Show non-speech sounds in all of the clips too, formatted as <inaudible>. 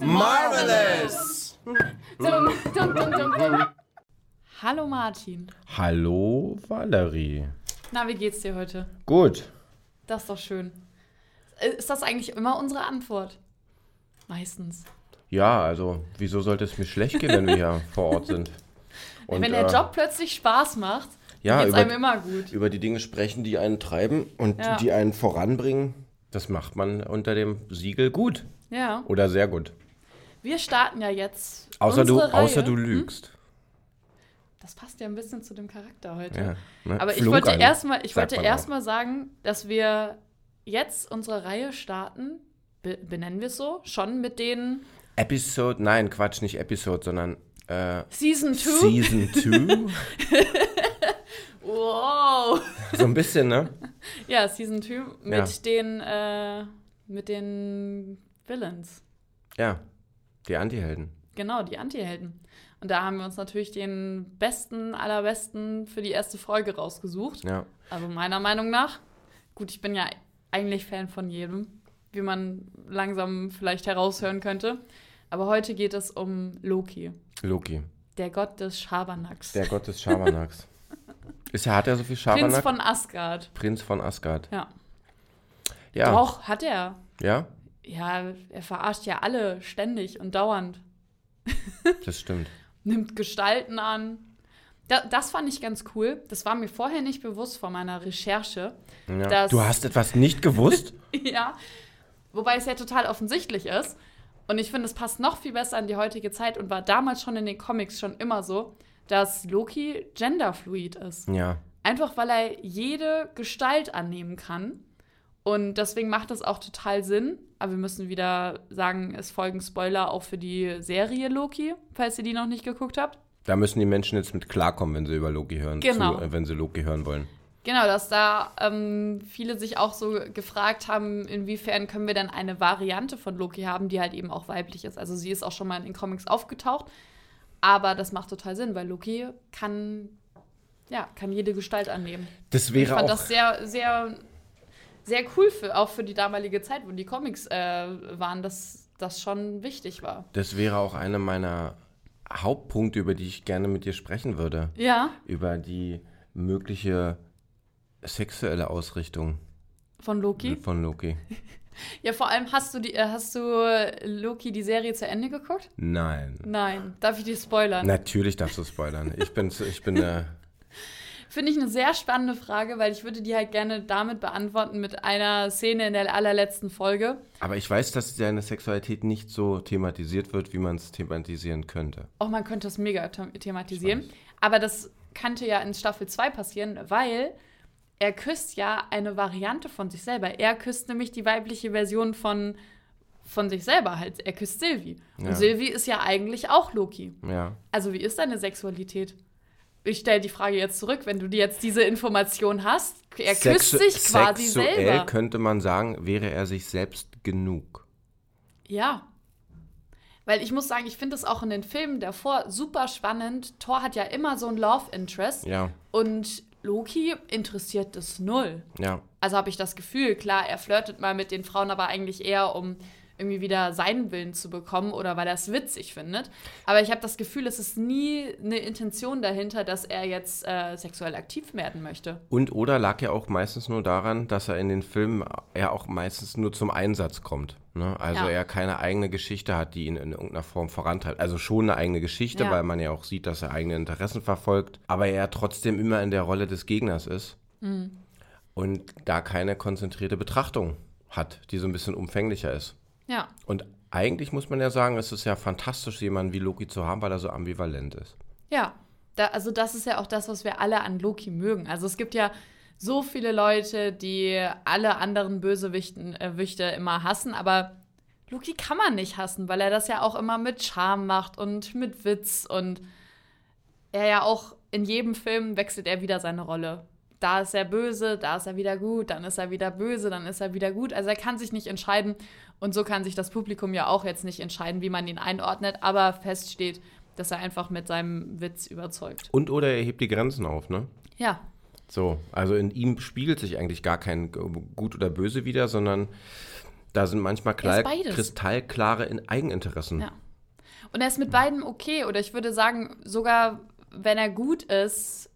Marvelous! Hallo Martin. Hallo Valerie. Na, wie geht's dir heute? Gut. Das ist doch schön. Ist das eigentlich immer unsere Antwort? Meistens. Ja, also wieso sollte es mir schlecht gehen, wenn wir hier vor Ort sind? Und, Wenn der äh, Job plötzlich Spaß macht, ja, geht's über, einem immer gut. über die Dinge sprechen, die einen treiben und Ja. die einen voranbringen, das macht man unter dem Siegel gut Ja. oder sehr gut. Wir starten ja jetzt. Außer du, Reihe. außer du lügst. Das passt ja ein bisschen zu dem Charakter heute. Ja, ne? Aber ich wollte erstmal wollte erstmal sagen, dass wir jetzt unsere Reihe starten, be benennen wir es so, schon mit den Episode, nein, Quatsch, nicht Episode, sondern äh, Season 2. Season 2. <laughs> Wow. so ein bisschen, ne? Ja, Season 2 mit Ja. den äh, mit den Villains. Ja, die Antihelden. Genau, die Antihelden. Und da haben wir uns natürlich den besten, allerbesten für die erste Folge rausgesucht. Ja. Also meiner Meinung nach. Gut, ich bin ja eigentlich Fan von jedem, wie man langsam vielleicht heraushören könnte. Aber heute geht es um Loki, Loki, der Gott des Schabernacks. der Gott des Schabernacks. <laughs> Ist er, hat er so viel Prinz Schabernack? von Asgard. Prinz von Asgard. Ja. Ja. Doch, hat er. Ja, Ja, er verarscht ja alle ständig und dauernd. <laughs> das stimmt. Nimmt Gestalten an. Da, das fand ich ganz cool. Das war mir vorher nicht bewusst von meiner Recherche. Ja. Du hast etwas nicht gewusst? <laughs> Ja, wobei es ja total offensichtlich ist. Und ich finde, es passt noch viel besser an die heutige Zeit und war damals schon in den Comics schon immer so, dass Loki genderfluid ist. ja. Einfach weil er jede Gestalt annehmen kann. Und deswegen macht es auch total Sinn. Aber wir müssen wieder sagen, es folgen Spoiler auch für die Serie Loki, falls ihr die noch nicht geguckt habt. Da müssen die Menschen jetzt mit klarkommen, wenn sie über Loki hören. Genau. Zu, äh, wenn sie Loki hören wollen. Genau, dass da ähm, viele sich auch so gefragt haben, inwiefern können wir dann eine Variante von Loki haben, die halt eben auch weiblich ist. Also sie ist auch schon mal in den Comics aufgetaucht, aber das macht total Sinn, weil Loki kann, ja, kann jede Gestalt annehmen. Das Ich wäre fand auch. das sehr, sehr, sehr cool, für, auch für die damalige Zeit, wo die Comics äh, waren, dass das schon wichtig war. Das wäre auch einer meiner Hauptpunkte, über die ich gerne mit dir sprechen würde. Ja, Über die mögliche sexuelle Ausrichtung von Loki. von Loki. <laughs> Ja, vor allem hast du die, äh, hast du äh, Loki die Serie zu Ende geguckt? Nein. Nein. Darf ich dir spoilern? Natürlich darfst du spoilern. Ich bin, ich bin äh, <laughs> Finde ich eine sehr spannende Frage, weil ich würde die halt gerne damit beantworten mit einer Szene in der allerletzten Folge. aber ich weiß, dass seine Sexualität nicht so thematisiert wird, wie man es thematisieren könnte. Auch man könnte es mega them- thematisieren. Aber das könnte ja in Staffel 2 passieren, weil er küsst ja eine Variante von sich selber. Er küsst nämlich die weibliche Version von, von sich selber halt. Er küsst Sylvie. Und Ja. Sylvie ist ja eigentlich auch Loki. Ja. Also wie ist deine Sexualität? Ich stelle die Frage jetzt zurück, wenn du dir jetzt diese Information hast. Er küsst Sexu- sich quasi Sexuell selber. könnte man sagen, wäre er sich selbst genug. Ja. Weil ich muss sagen, ich finde es auch in den Filmen davor super spannend. Thor hat ja immer so ein Love Interest Ja, und Loki interessiert das null. ja. Also habe ich das Gefühl, klar, er flirtet mal mit den Frauen, aber eigentlich eher, um irgendwie wieder seinen Willen zu bekommen oder weil er es witzig findet. Aber ich habe das Gefühl, es ist nie eine Intention dahinter, dass er jetzt äh, sexuell aktiv werden möchte. Und oder lag ja auch meistens nur daran, dass er in den Filmen er auch meistens nur zum Einsatz kommt. Ne? Also Ja. er keine eigene Geschichte hat, die ihn in irgendeiner Form vorantreibt. Also schon eine eigene Geschichte, Ja. weil man ja auch sieht, dass er eigene Interessen verfolgt. Aber er trotzdem immer in der Rolle des Gegners ist. Mhm. Und da keine konzentrierte Betrachtung hat, die so ein bisschen umfänglicher ist. Ja, Und eigentlich muss man ja sagen, es ist ja fantastisch, jemanden wie Loki zu haben, weil er so ambivalent ist. Ja, da, also das ist ja auch das, was wir alle an Loki mögen. Also es gibt ja so viele Leute, die alle anderen Bösewichten äh, Wichte immer hassen, aber Loki kann man nicht hassen, weil er das ja auch immer mit Charme macht und mit Witz und er ja auch in jedem Film wechselt er wieder seine Rolle. Da ist er böse, da ist er wieder gut, dann ist er wieder böse, dann ist er wieder gut. Also er kann sich nicht entscheiden und so kann sich das Publikum ja auch jetzt nicht entscheiden, wie man ihn einordnet, aber fest steht, dass er einfach mit seinem Witz überzeugt. Und oder er hebt die Grenzen auf, ne? Ja. So, also in ihm spiegelt sich eigentlich gar kein Gut oder Böse wieder, sondern da sind manchmal beides. kristallklare in Eigeninteressen. Ja. Und er ist mit beiden okay. Oder ich würde sagen, sogar wenn er gut ist,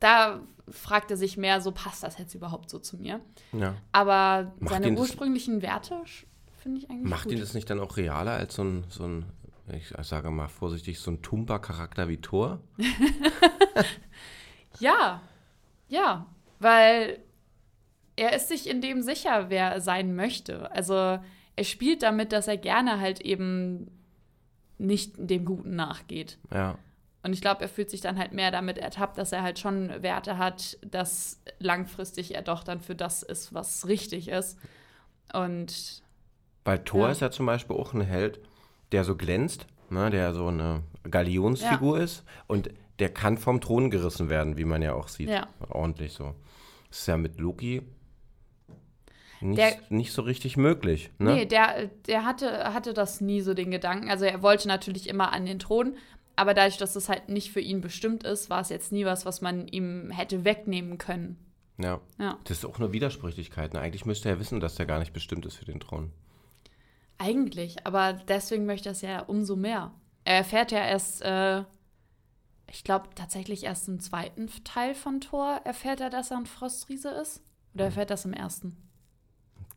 da fragt er sich mehr so, passt das jetzt überhaupt so zu mir? Ja. Aber Macht seine ihn das- ursprünglichen Werte finde ich eigentlich Macht gut. ihn das nicht dann auch realer als so ein, so ein ich sage mal vorsichtig, so ein Tumba-Charakter wie Thor? <laughs> Ja, ja, weil er ist sich in dem sicher, wer er sein möchte. Also er spielt damit, dass er gerne halt eben nicht dem Guten nachgeht. Ja. Und ich glaube, er fühlt sich dann halt mehr damit ertappt, dass er halt schon Werte hat, dass langfristig er doch dann für das ist, was richtig ist. Und Weil Thor Ja. ist ja zum Beispiel auch ein Held, der so glänzt, ne, der so eine Galionsfigur ist und der kann vom Thron gerissen werden, wie man ja auch sieht. Ja. Ordentlich so. Das ist ja mit Loki nicht, Der- nicht so richtig möglich. Ne? nee, der, der hatte, hatte das nie so den Gedanken. Also er wollte natürlich immer an den Thron, aber dadurch, dass es halt nicht für ihn bestimmt ist, war es jetzt nie was, was man ihm hätte wegnehmen können. Ja. Ja. Das ist auch eine Widersprüchlichkeit. Ne? Eigentlich müsste er wissen, dass der gar nicht bestimmt ist für den Thron. Eigentlich, aber deswegen möchte er es ja umso mehr. Er erfährt ja erst, äh, ich glaube tatsächlich erst im zweiten Teil von Thor erfährt er, dass er ein Frostriese ist. Oder erfährt das im ersten?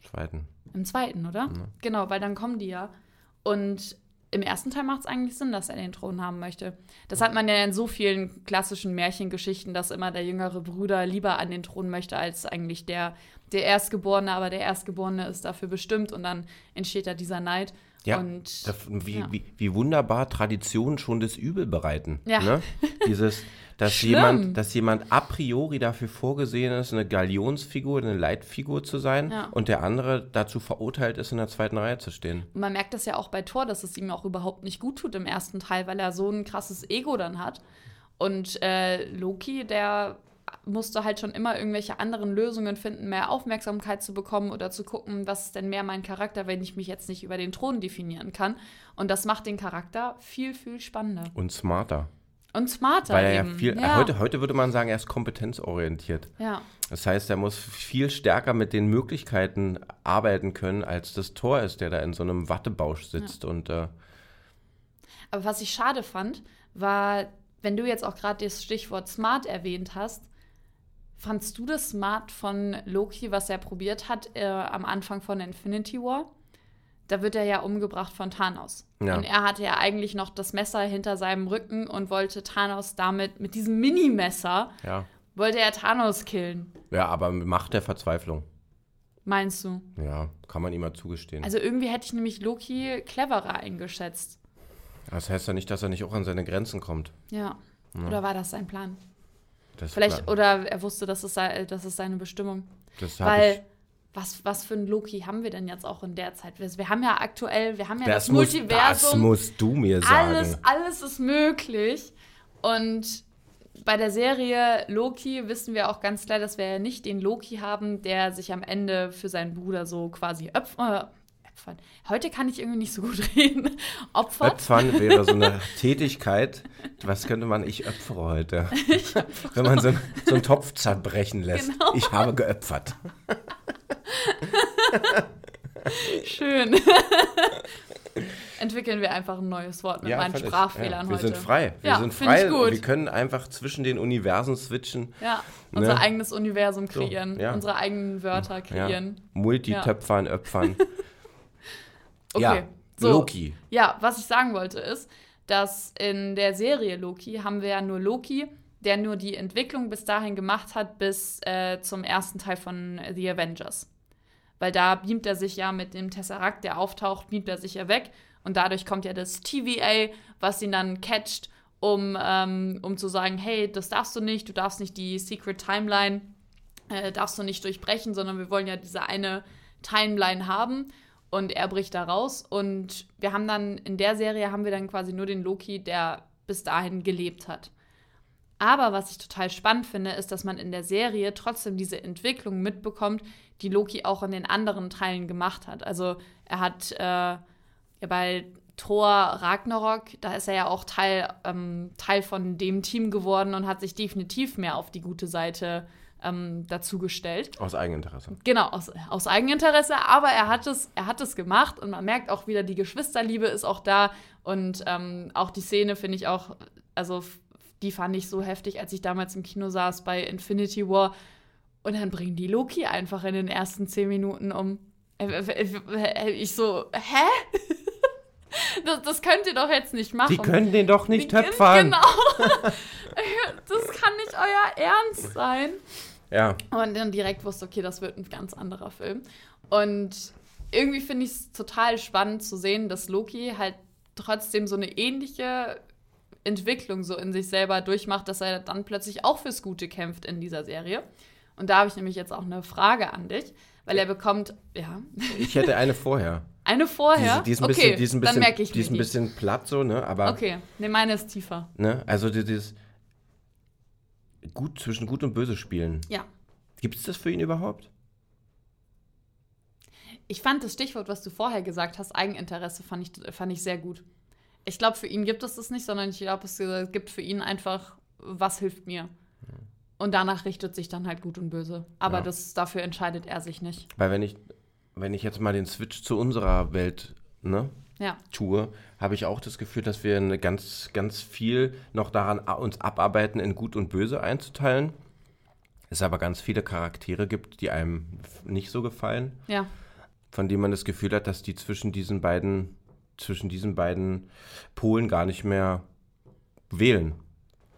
Zweiten. Im zweiten, oder? Genau, weil dann kommen die ja. Und im ersten Teil macht es eigentlich Sinn, dass er den Thron haben möchte. Das hat man ja in so vielen klassischen Märchengeschichten, dass immer der jüngere Bruder lieber an den Thron möchte als eigentlich der, der Erstgeborene, aber der Erstgeborene ist dafür bestimmt und dann entsteht da dieser Neid. Ja, und das, wie, ja. wie, wie wunderbar Traditionen schon das Übel bereiten. Ja. Ne? <laughs> Dieses, dass Schlimm. jemand, dass jemand a priori dafür vorgesehen ist, eine Galionsfigur, eine Leitfigur zu sein Ja. und der andere dazu verurteilt ist, in der zweiten Reihe zu stehen. Und man merkt das ja auch bei Thor, dass es ihm auch überhaupt nicht gut tut im ersten Teil, weil er so ein krasses Ego dann hat. Und äh, Loki, der musste halt schon immer irgendwelche anderen Lösungen finden, mehr Aufmerksamkeit zu bekommen oder zu gucken, was ist denn mehr mein Charakter, wenn ich mich jetzt nicht über den Thron definieren kann. Und das macht den Charakter viel, viel spannender. Und smarter. Und smarter Weil er ja eben. viel, ja. Heute, heute würde man sagen, er ist kompetenzorientiert. ja. Das heißt, er muss viel stärker mit den Möglichkeiten arbeiten können, als das Tor ist, der da in so einem Wattebausch sitzt und äh, Aber was ich schade fand, war, wenn du jetzt auch gerade das Stichwort Smart erwähnt hast, fandst du das Smart von Loki, was er probiert hat äh, am Anfang von Infinity War? Da wird er ja umgebracht von Thanos. Ja. Und er hatte ja eigentlich noch das Messer hinter seinem Rücken und wollte Thanos damit, mit diesem Mini-Messer, ja. wollte er Thanos killen. Ja, aber mit Macht der Verzweiflung. Meinst du? Ja, kann man ihm mal zugestehen. Also irgendwie hätte ich nämlich Loki cleverer eingeschätzt. das heißt ja nicht, dass er nicht auch an seine Grenzen kommt. Ja. Oder war das sein Plan? Das Vielleicht, oder er wusste, das ist, sei- das ist seine Bestimmung. das Weil, was, was für ein Loki haben wir denn jetzt auch in der Zeit? Wir, wir haben ja aktuell, wir haben ja das, das, muss, das Multiversum. musst du mir sagen. alles, alles ist möglich. Und bei der Serie Loki wissen wir auch ganz klar, dass wir ja nicht den Loki haben, der sich am Ende für seinen Bruder so quasi opfert. opfert. Heute kann ich irgendwie nicht so gut <laughs> reden. Opfert. Opfern wäre so eine Tätigkeit. Was könnte man? Ich opfere heute. <laughs> Wenn man so, so einen Topf zerbrechen lässt. Genau. Ich habe geopfert. <laughs> <laughs> Schön. <laughs> Entwickeln wir einfach ein neues Wort mit meinen völlig. Sprachfehlern ja, wir heute. sind frei. Wir Ja, sind find ich frei. gut. Wir können einfach zwischen den Universen switchen. Ja, unser Ne? eigenes Universum kreieren, ja. unsere eigenen Wörter Ja. kreieren. Multitöpfern, Öpfern. <laughs> Okay, Ja, so. Loki. Ja, was ich sagen wollte ist, dass in der Serie Loki haben wir ja nur Loki, der nur die Entwicklung bis dahin gemacht hat, bis äh, zum ersten Teil von The Avengers. Weil da beamt er sich ja mit dem Tesseract, der auftaucht, beamt er sich ja weg. Und dadurch kommt ja das TVA, was ihn dann catcht, um, ähm, um zu sagen, hey, das darfst du nicht, du darfst nicht die Secret Timeline, äh, darfst du nicht durchbrechen, sondern wir wollen ja diese eine Timeline haben. Und er bricht da raus. Und wir haben dann, in der Serie haben wir dann quasi nur den Loki, der bis dahin gelebt hat. Aber was ich total spannend finde, ist, dass man in der Serie trotzdem diese Entwicklung mitbekommt, die Loki auch in den anderen Teilen gemacht hat. Also er hat äh, ja, bei Thor Ragnarok, da ist er ja auch Teil, ähm, Teil von dem Team geworden und hat sich definitiv mehr auf die gute Seite ähm, dazugestellt. Aus Eigeninteresse. Genau, aus, aus Eigeninteresse, aber er hat, es, er hat es gemacht und man merkt auch wieder, die Geschwisterliebe ist auch da und ähm, auch die Szene finde ich auch, also die fand ich so heftig, als ich damals im Kino saß bei Infinity War und dann bringen die Loki einfach in den ersten zehn Minuten um. Äh, äh, ich so, hä? <laughs> Das, das, könnt ihr doch jetzt nicht machen. Die können den doch nicht töpfern. Genau. <laughs> das kann nicht euer Ernst sein. Ja. Und dann direkt wusste, okay, das wird ein ganz anderer Film. Und irgendwie finde ich es total spannend zu sehen, dass Loki halt trotzdem so eine ähnliche Entwicklung so in sich selber durchmacht, dass er dann plötzlich auch fürs Gute kämpft in dieser Serie. Und da habe ich nämlich jetzt auch eine Frage an dich, weil er bekommt, ja. Ich hätte eine vorher. <laughs> Eine vorher? Die, die ist ein okay, bisschen, die ist ein bisschen, dann merke ich die ist ein bisschen platt so, ne? Aber, okay, ne, meine ist tiefer. Ne? Also dieses gut zwischen gut und böse spielen. Ja. Gibt es das für ihn überhaupt? Ich fand das Stichwort, was du vorher gesagt hast, Eigeninteresse, fand ich, fand ich sehr gut. Ich glaube, für ihn gibt es das nicht, sondern ich glaube, es gibt für ihn einfach, was hilft mir. Und danach richtet sich dann halt gut und böse. Aber ja. das, dafür entscheidet er sich nicht. Weil wenn ich, wenn ich jetzt mal den Switch zu unserer Welt ne, ja. tue, habe ich auch das Gefühl, dass wir eine ganz, ganz viel noch daran uns abarbeiten, in Gut und Böse einzuteilen. Es aber ganz viele Charaktere gibt, die einem nicht so gefallen. Ja. Von denen man das Gefühl hat, dass die zwischen diesen beiden, zwischen diesen beiden Polen gar nicht mehr wählen.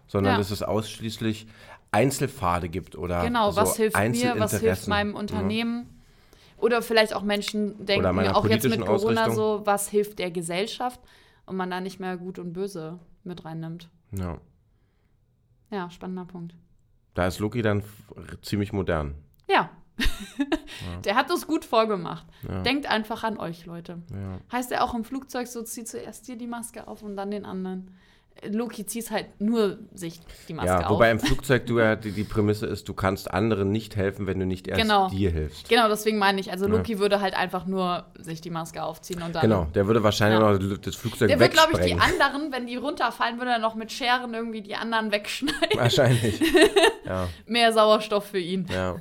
Sondern ja. dass es ausschließlich Einzelpfade gibt oder Genau, so was hilft mir, was hilft meinem Unternehmen. Ja. Oder vielleicht auch Menschen denken, auch jetzt mit Corona so, was hilft der Gesellschaft und man da nicht mehr Gut und Böse mit reinnimmt. Ja. Ja, spannender Punkt. Da ist Loki dann ziemlich modern. Ja. Ja. <laughs> Der hat das gut vorgemacht. Ja. Denkt einfach an euch, Leute. Ja. Heißt er auch im Flugzeug so, zieh zuerst dir die Maske auf und dann den anderen. Loki zieht halt nur sich die Maske ja, wobei auf. im Flugzeug du ja die, die, Prämisse ist, du kannst anderen nicht helfen, wenn du nicht erst genau. dir hilfst. Genau, deswegen meine ich, also Loki ja. würde halt einfach nur sich die Maske aufziehen und dann. Genau, der würde wahrscheinlich ja. noch das Flugzeug Der würde, glaube ich, die anderen, wenn die runterfallen, würde er noch mit Scheren irgendwie die anderen wegschneiden. Wahrscheinlich. <laughs> ja. Mehr Sauerstoff für ihn. Ja.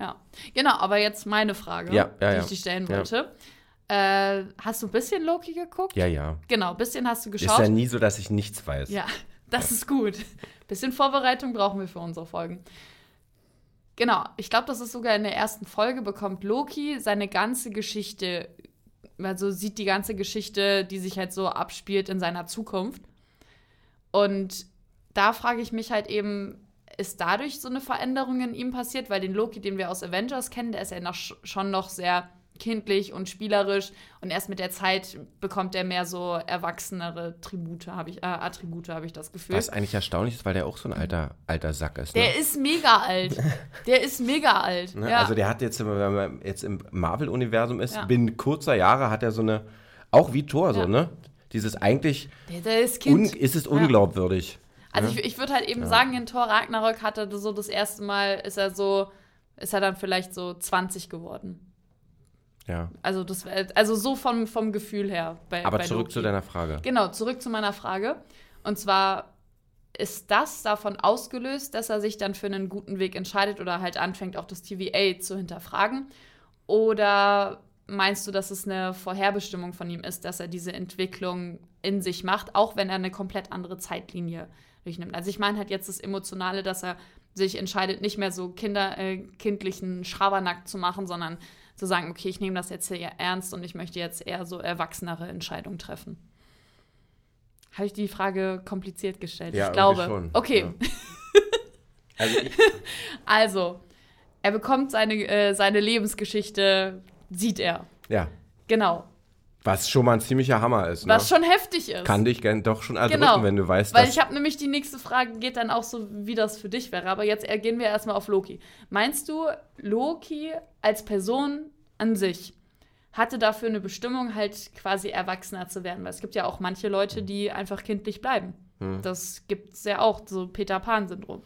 Ja. Genau, aber jetzt meine Frage, ja, die ich dir stellen wollte. Äh, hast du ein bisschen Loki geguckt? Ja, ja. Genau, ein bisschen hast du geschaut. Ist ja nie so, dass ich nichts weiß. Ja, <laughs> das ist gut. Bisschen Vorbereitung brauchen wir für unsere Folgen. Genau, ich glaube, das ist sogar in der ersten Folge, bekommt Loki seine ganze Geschichte, also sieht die ganze Geschichte, die sich halt so abspielt in seiner Zukunft. Und da frage ich mich halt eben, ist dadurch so eine Veränderung in ihm passiert? Weil den Loki, den wir aus Avengers kennen, der ist ja noch, schon noch sehr kindlich und spielerisch und erst mit der Zeit bekommt er mehr so erwachsenere Tribute, habe ich, äh, Attribute, habe ich das Gefühl. Was eigentlich erstaunlich ist, weil der auch so ein alter, alter Sack ist. Ne? Der ist mega alt. Der ist mega alt. Ne? Ja. Also der hat jetzt, wenn man jetzt im Marvel-Universum ist, ja. binnen kurzer Jahre hat er so eine, auch wie Thor ja. so, ne? Dieses eigentlich, der, der ist, kind. ist es unglaubwürdig. Also ich, ich würde halt eben sagen, in Thor Ragnarök hat er so das erste Mal, ist er so, ist er dann vielleicht so 20 geworden. Ja. Also, das, also so vom, vom Gefühl her. Bei, Aber bei zurück Loki. zu deiner Frage. Genau, zurück zu meiner Frage. Und zwar ist das davon ausgelöst, dass er sich dann für einen guten Weg entscheidet oder halt anfängt, auch das TVA zu hinterfragen? Oder meinst du, dass es eine Vorherbestimmung von ihm ist, dass er diese Entwicklung in sich macht, auch wenn er eine komplett andere Zeitlinie durchnimmt? Also ich meine halt jetzt das Emotionale, dass er sich entscheidet, nicht mehr so kinder, äh, kindlichen Schabernack zu machen, sondern zu sagen, okay, ich nehme das jetzt hier ernst und ich möchte jetzt eher so erwachsenere Entscheidungen treffen. Habe ich die Frage kompliziert gestellt? Ja, ich glaube. Schon. Okay. Ja. <laughs> Also, also, er bekommt seine, äh, seine Lebensgeschichte, sieht er. Ja. Genau. Was schon mal ein ziemlicher Hammer ist. Ne? Was schon heftig ist. Kann dich gern doch schon erdrücken, genau. wenn du weißt, Weil ich habe nämlich die nächste Frage, geht dann auch so, wie das für dich wäre. Aber jetzt gehen wir erstmal auf Loki. Meinst du, Loki als Person an sich hatte dafür eine Bestimmung, halt quasi erwachsener zu werden? Weil es gibt ja auch manche Leute, die einfach kindlich bleiben. Hm. Das gibt es ja auch, so Peter Pan-Syndrom.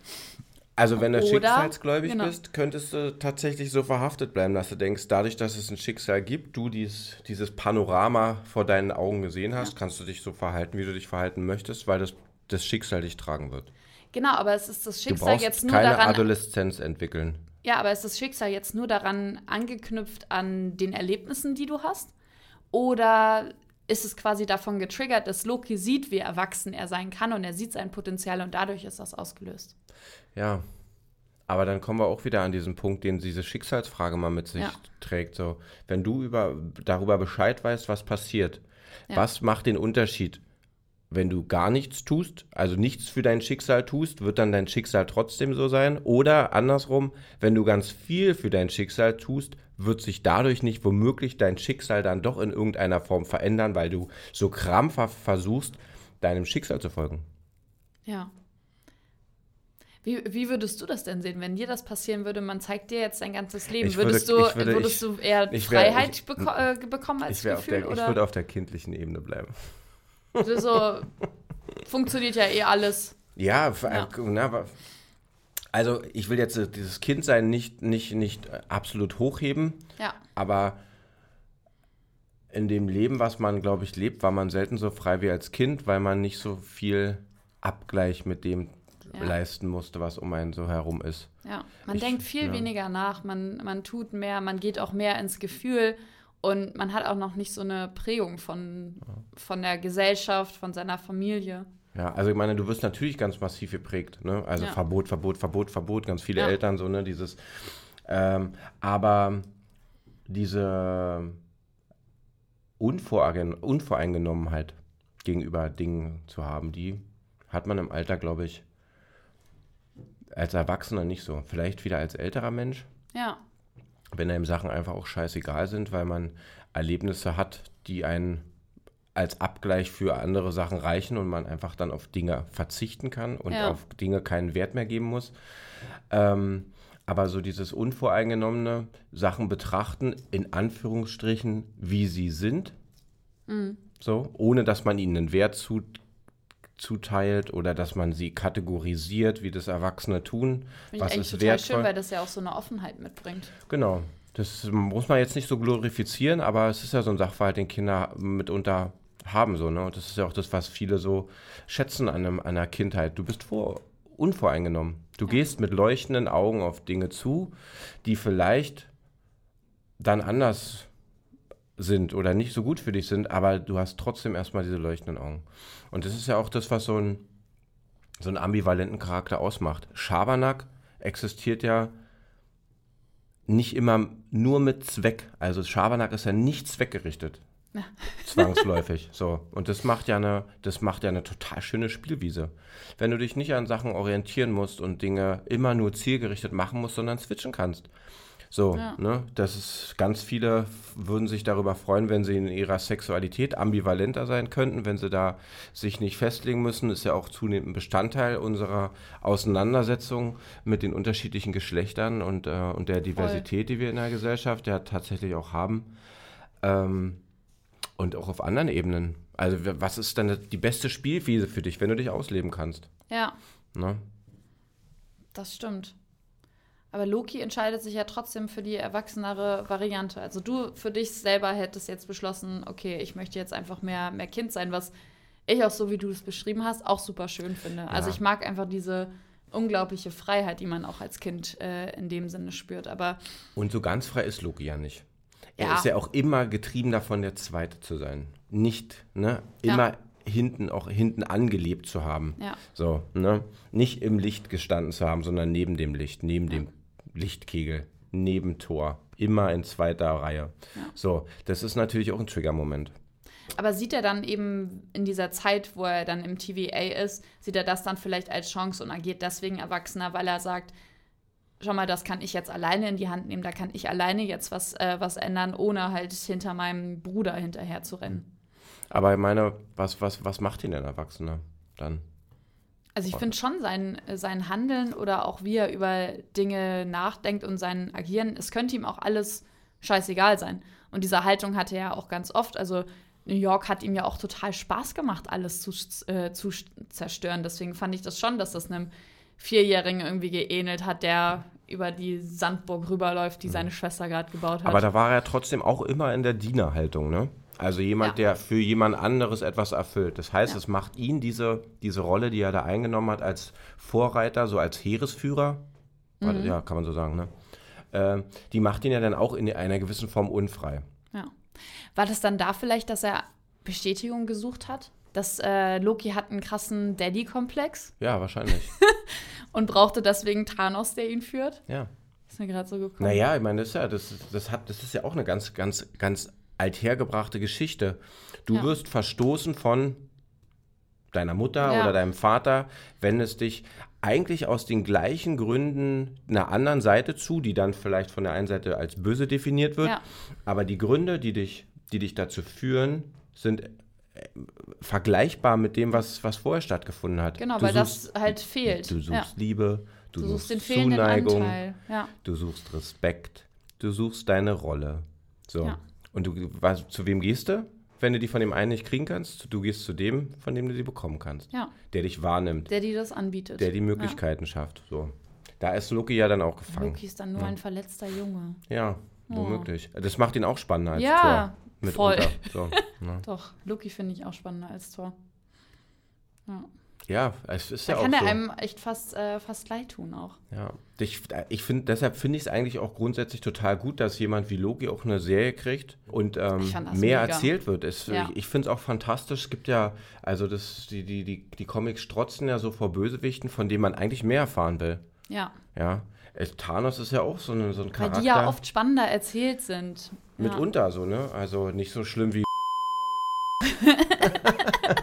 Also wenn du schicksalsgläubig genau. bist, könntest du tatsächlich so verhaftet bleiben, dass du denkst, dadurch, dass es ein Schicksal gibt, du dies, dieses Panorama vor deinen Augen gesehen hast, kannst du dich so verhalten, wie du dich verhalten möchtest, weil das, das Schicksal dich tragen wird. Genau, aber es ist das Schicksal jetzt nur keine daran. Adoleszenz entwickeln. Ja, aber ist das Schicksal jetzt nur daran angeknüpft an den Erlebnissen, die du hast? Oder ist es quasi davon getriggert, dass Loki sieht, wie erwachsen er sein kann und er sieht sein Potenzial und dadurch ist das ausgelöst? Ja. Aber dann kommen wir auch wieder an diesen Punkt, den diese Schicksalsfrage mal mit sich Ja. trägt. So, wenn du über, darüber Bescheid weißt, was passiert, Ja. was macht den Unterschied? Wenn du gar nichts tust, also nichts für dein Schicksal tust, wird dann dein Schicksal trotzdem so sein? Oder andersrum, wenn du ganz viel für dein Schicksal tust, wird sich dadurch nicht womöglich dein Schicksal dann doch in irgendeiner Form verändern, weil du so krampfhaft versuchst, deinem Schicksal zu folgen? Ja. Wie, wie würdest du das denn sehen, wenn dir das passieren würde? Man zeigt dir jetzt dein ganzes Leben. Würde- würdest du, würde- würdest ich- du eher ich Freiheit ich- beko äh, bekommen als Ich, Gefühl? der, ich würde auf der kindlichen Ebene bleiben. So funktioniert ja eh alles. Ja, Ja. Na, also ich will jetzt dieses Kindsein nicht, nicht, nicht absolut hochheben, Ja. aber in dem Leben, was man, glaube ich, lebt, war man selten so frei wie als Kind, weil man nicht so viel Abgleich mit dem Ja. leisten musste, was um einen so herum ist. Ja, man Ich- denkt viel ja. weniger nach, man, man tut mehr, man geht auch mehr ins Gefühl und man hat auch noch nicht so eine Prägung von, von der Gesellschaft, von seiner Familie. Ja, also ich meine, du wirst natürlich ganz massiv geprägt, ne? Also Ja. Verbot, Verbot, Verbot, Verbot, ganz viele Ja. Eltern so, ne? Dieses, ähm, aber diese Unvoreingenommenheit gegenüber Dingen zu haben, die hat man im Alter, glaube ich, als Erwachsener nicht so. Vielleicht wieder als älterer Mensch, Ja, wenn einem Sachen einfach auch scheißegal sind, weil man Erlebnisse hat, die einen als Abgleich für andere Sachen reichen und man einfach dann auf Dinge verzichten kann und Ja. auf Dinge keinen Wert mehr geben muss. Ähm, aber so dieses unvoreingenommene Sachen betrachten, in Anführungsstrichen, wie sie sind, Mhm. so, ohne dass man ihnen einen Wert zu, zuteilt oder dass man sie kategorisiert, wie das Erwachsene tun. finde ich was eigentlich ist total wertvoll? schön, weil das ja auch so eine Offenheit mitbringt. Genau. Das muss man jetzt nicht so glorifizieren, aber es ist ja so ein Sachverhalt, den Kinder mitunter haben. So, ne? Und das ist ja auch das, was viele so schätzen an, einem, einer Kindheit. Du bist vor, unvoreingenommen. Du gehst mit leuchtenden Augen auf Dinge zu, die vielleicht dann anders sind oder nicht so gut für dich sind, aber du hast trotzdem erstmal diese leuchtenden Augen. Und das ist ja auch das, was so, ein, so einen ambivalenten Charakter ausmacht. Schabernack existiert ja nicht immer nur mit Zweck. Also Schabernack ist ja nicht zweckgerichtet. Ja. Zwangsläufig. <laughs> So. Und das macht ja eine, das macht ja eine total schöne Spielwiese. Wenn du dich nicht an Sachen orientieren musst und Dinge immer nur zielgerichtet machen musst, sondern switchen kannst. So, Ja. ne? Das ist ganz viele würden sich darüber freuen, wenn sie in ihrer Sexualität ambivalenter sein könnten, wenn sie da sich nicht festlegen müssen. Ist ja auch zunehmend ein Bestandteil unserer Auseinandersetzung mit den unterschiedlichen Geschlechtern und, äh, und der Diversität, die wir in der Gesellschaft ja tatsächlich auch haben. Ähm, und auch auf anderen Ebenen. Also, was ist dann die beste Spielwiese für dich, wenn du dich ausleben kannst? Ja, Ne? das stimmt. Aber Loki entscheidet sich ja trotzdem für die erwachsenere Variante. Also du für dich selber hättest jetzt beschlossen, okay, ich möchte jetzt einfach mehr, mehr Kind sein, was ich auch so, wie du es beschrieben hast, auch super schön finde. Also Ja. ich mag einfach diese unglaubliche Freiheit, die man auch als Kind äh, in dem Sinne spürt. Aber Und so ganz frei ist Loki ja nicht. Er Ja. ist ja auch immer getrieben davon, der Zweite zu sein. Nicht, ne? Immer hinten, auch hinten angelebt zu haben. ja, So, ne? Nicht im Licht gestanden zu haben, sondern neben dem Licht, neben dem Lichtkegel, neben Tor. Immer in zweiter Reihe. Ja. So, das ist natürlich auch ein Triggermoment. Aber sieht er dann eben in dieser Zeit, wo er dann im TVA ist, sieht er das dann vielleicht als Chance und agiert deswegen erwachsener, weil er sagt, schau mal, das kann ich jetzt alleine in die Hand nehmen, da kann ich alleine jetzt was, äh, was ändern, ohne halt hinter meinem Bruder hinterher zu rennen. Aber ich meine, was, was, was macht ihn denn Erwachsener dann? Also ich finde schon sein, sein Handeln oder auch wie er über Dinge nachdenkt und sein Agieren, es könnte ihm auch alles scheißegal sein. Und diese Haltung hatte er ja auch ganz oft. Also New York hat ihm ja auch total Spaß gemacht, alles zu, äh, zu zerstören. Deswegen fand ich das schon, dass das einem Vierjährigen irgendwie geähnelt hat, der über die Sandburg rüberläuft, die Mhm. seine Schwester gerade gebaut hat. Aber da war er trotzdem auch immer in der Dienerhaltung, ne? Also jemand, Ja. der für jemand anderes etwas erfüllt. Das heißt, Ja. es macht ihn diese, diese Rolle, die er da eingenommen hat, als Vorreiter, so als Heeresführer, Mhm. ja, kann man so sagen, ne? Äh, die macht ihn ja dann auch in einer gewissen Form unfrei. Ja. War das dann da vielleicht, dass er Bestätigung gesucht hat? Dass äh, Loki hat einen krassen Daddy-Komplex Ja, wahrscheinlich. <laughs> und brauchte deswegen Thanos, der ihn führt? ja. Ist mir gerade so gekommen. Naja, ich meine, das ist ja, das, das, hat, das ist ja auch eine ganz, ganz, ganz althergebrachte Geschichte. Du Ja. wirst verstoßen von deiner Mutter Ja. oder deinem Vater, wenn es dich eigentlich aus den gleichen Gründen einer anderen Seite zu, die dann vielleicht von der einen Seite als böse definiert wird, Ja. aber die Gründe, die dich, die dich dazu führen, sind äh, vergleichbar mit dem, was, was vorher stattgefunden hat. Genau, Du weil suchst- das halt fehlt. Du suchst ja. Liebe, du, Du suchst suchst den fehlenden Zuneigung, Anteil. Ja. du suchst Respekt, du suchst deine Rolle. So. Ja. Und du, was, zu wem gehst du, wenn du die von dem einen nicht kriegen kannst? Du gehst zu dem, von dem du sie bekommen kannst. ja, Der dich wahrnimmt, der die das anbietet. der die Möglichkeiten schafft. So. Da ist Loki ja dann auch gefangen. Loki ist dann nur ein verletzter Junge. Ja, womöglich. Das macht ihn auch spannender als Ja, Thor. voll. Mitunter. So, ne? <laughs> Doch, Loki finde ich auch spannender als Thor. Ja. Ja, es ist Da ja auch kann er so. einem echt fast, äh, fast leid tun auch. Ja, ich, ich finde, deshalb finde ich es eigentlich auch grundsätzlich total gut, dass jemand wie Loki auch eine Serie kriegt und ähm, mehr mega. erzählt wird. Es, Ja. Ich, ich finde es auch fantastisch. Es gibt ja, also das, die, die, die, die Comics strotzen ja so vor Bösewichten, von denen man eigentlich mehr erfahren will. Ja, Ja, Thanos ist ja auch so, eine, so ein weil Charakter. die ja oft spannender erzählt sind. Ja. Mitunter so, ne? Also nicht so schlimm wie. <laughs>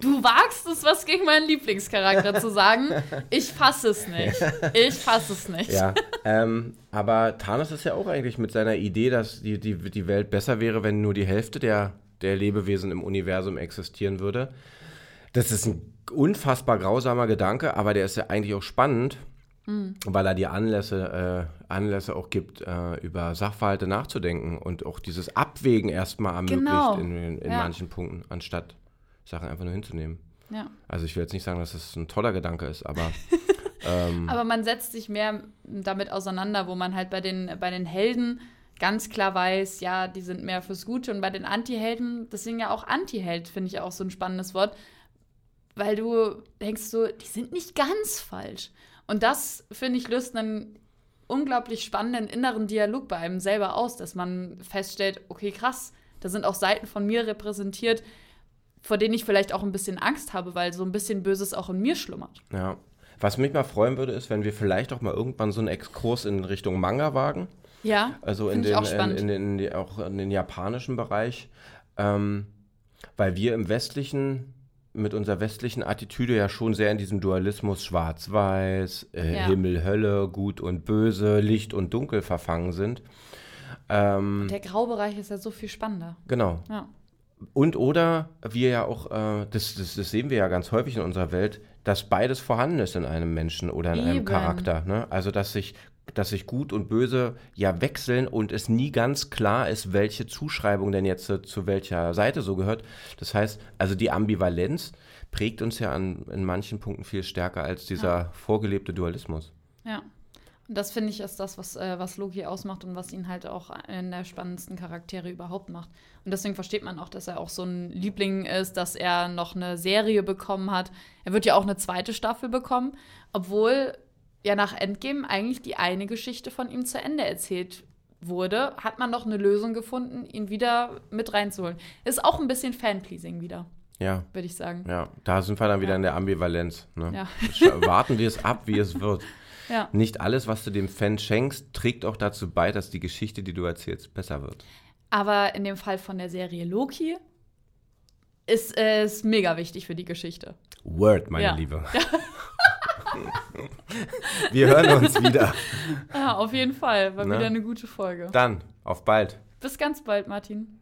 Du wagst es, was gegen meinen Lieblingscharakter zu sagen. Ich fasse es nicht. Ich fasse es nicht. Ja, ähm, aber Thanos ist ja auch eigentlich mit seiner Idee, dass die, die, die Welt besser wäre, wenn nur die Hälfte der, der Lebewesen im Universum existieren würde. Das ist ein unfassbar grausamer Gedanke, aber der ist ja eigentlich auch spannend, weil er dir Anlässe, äh, Anlässe auch gibt, äh, über Sachverhalte nachzudenken und auch dieses Abwägen erstmal ermöglicht Genau. in, in, in Ja. manchen Punkten, anstatt Sachen einfach nur hinzunehmen. Ja. Also ich will jetzt nicht sagen, dass das ein toller Gedanke ist, aber <laughs> ähm, Aber man setzt sich mehr damit auseinander, wo man halt bei den, bei den Helden ganz klar weiß, ja, die sind mehr fürs Gute. Und bei den Anti-Helden, deswegen ja auch Anti-Held, finde ich auch so ein spannendes Wort, weil du denkst so, die sind nicht ganz falsch. Und das, finde ich, löst einen unglaublich spannenden inneren Dialog bei einem selber aus, dass man feststellt, okay, krass, da sind auch Seiten von mir repräsentiert, vor denen ich vielleicht auch ein bisschen Angst habe, weil so ein bisschen Böses auch in mir schlummert. Ja. Was mich mal freuen würde, ist, wenn wir vielleicht auch mal irgendwann so einen Exkurs in Richtung Manga wagen. Ja, Also in den, in, in, den- auch in den japanischen Bereich. Ähm, weil wir im westlichen, mit unserer westlichen Attitüde ja schon sehr in diesem Dualismus Schwarz-Weiß, äh, Ja. Himmel, Hölle, Gut und Böse, Licht und Dunkel verfangen sind. Ähm, Der Graubereich ist ja so viel spannender. genau. Ja. Und oder wir ja auch, äh, das, das, das sehen wir ja ganz häufig in unserer Welt, dass beides vorhanden ist in einem Menschen oder in einem Eben. Charakter. Ne? Also dass sich, dass sich Gut und Böse ja wechseln und es nie ganz klar ist, welche Zuschreibung denn jetzt äh, zu welcher Seite so gehört. Das heißt, also die Ambivalenz prägt uns ja an, in manchen Punkten viel stärker als dieser vorgelebte Dualismus. Ja. Und das finde ich ist das, was, äh, was Loki ausmacht und was ihn halt auch einen der spannendsten Charaktere überhaupt macht. Und deswegen versteht man auch, dass er auch so ein Liebling ist, dass er noch eine Serie bekommen hat. Er wird ja auch eine zweite Staffel bekommen, obwohl ja nach Endgame eigentlich die eine Geschichte von ihm zu Ende erzählt wurde, hat man noch eine Lösung gefunden, ihn wieder mit reinzuholen. Ist auch ein bisschen Fanpleasing wieder, Ja. würde ich sagen. Ja, da sind wir dann wieder Ja. in der Ambivalenz. Ne? Ja. Warten wir es ab, wie es wird. <laughs> Ja. Nicht alles, was du dem Fan schenkst, trägt auch dazu bei, dass die Geschichte, die du erzählst, besser wird. Aber in dem Fall von der Serie Loki ist es mega wichtig für die Geschichte. Word, meine Ja. Liebe. <laughs> Wir hören uns wieder. Ja, auf jeden Fall. War Ne? wieder eine gute Folge. Dann, auf bald. Bis ganz bald, Martin.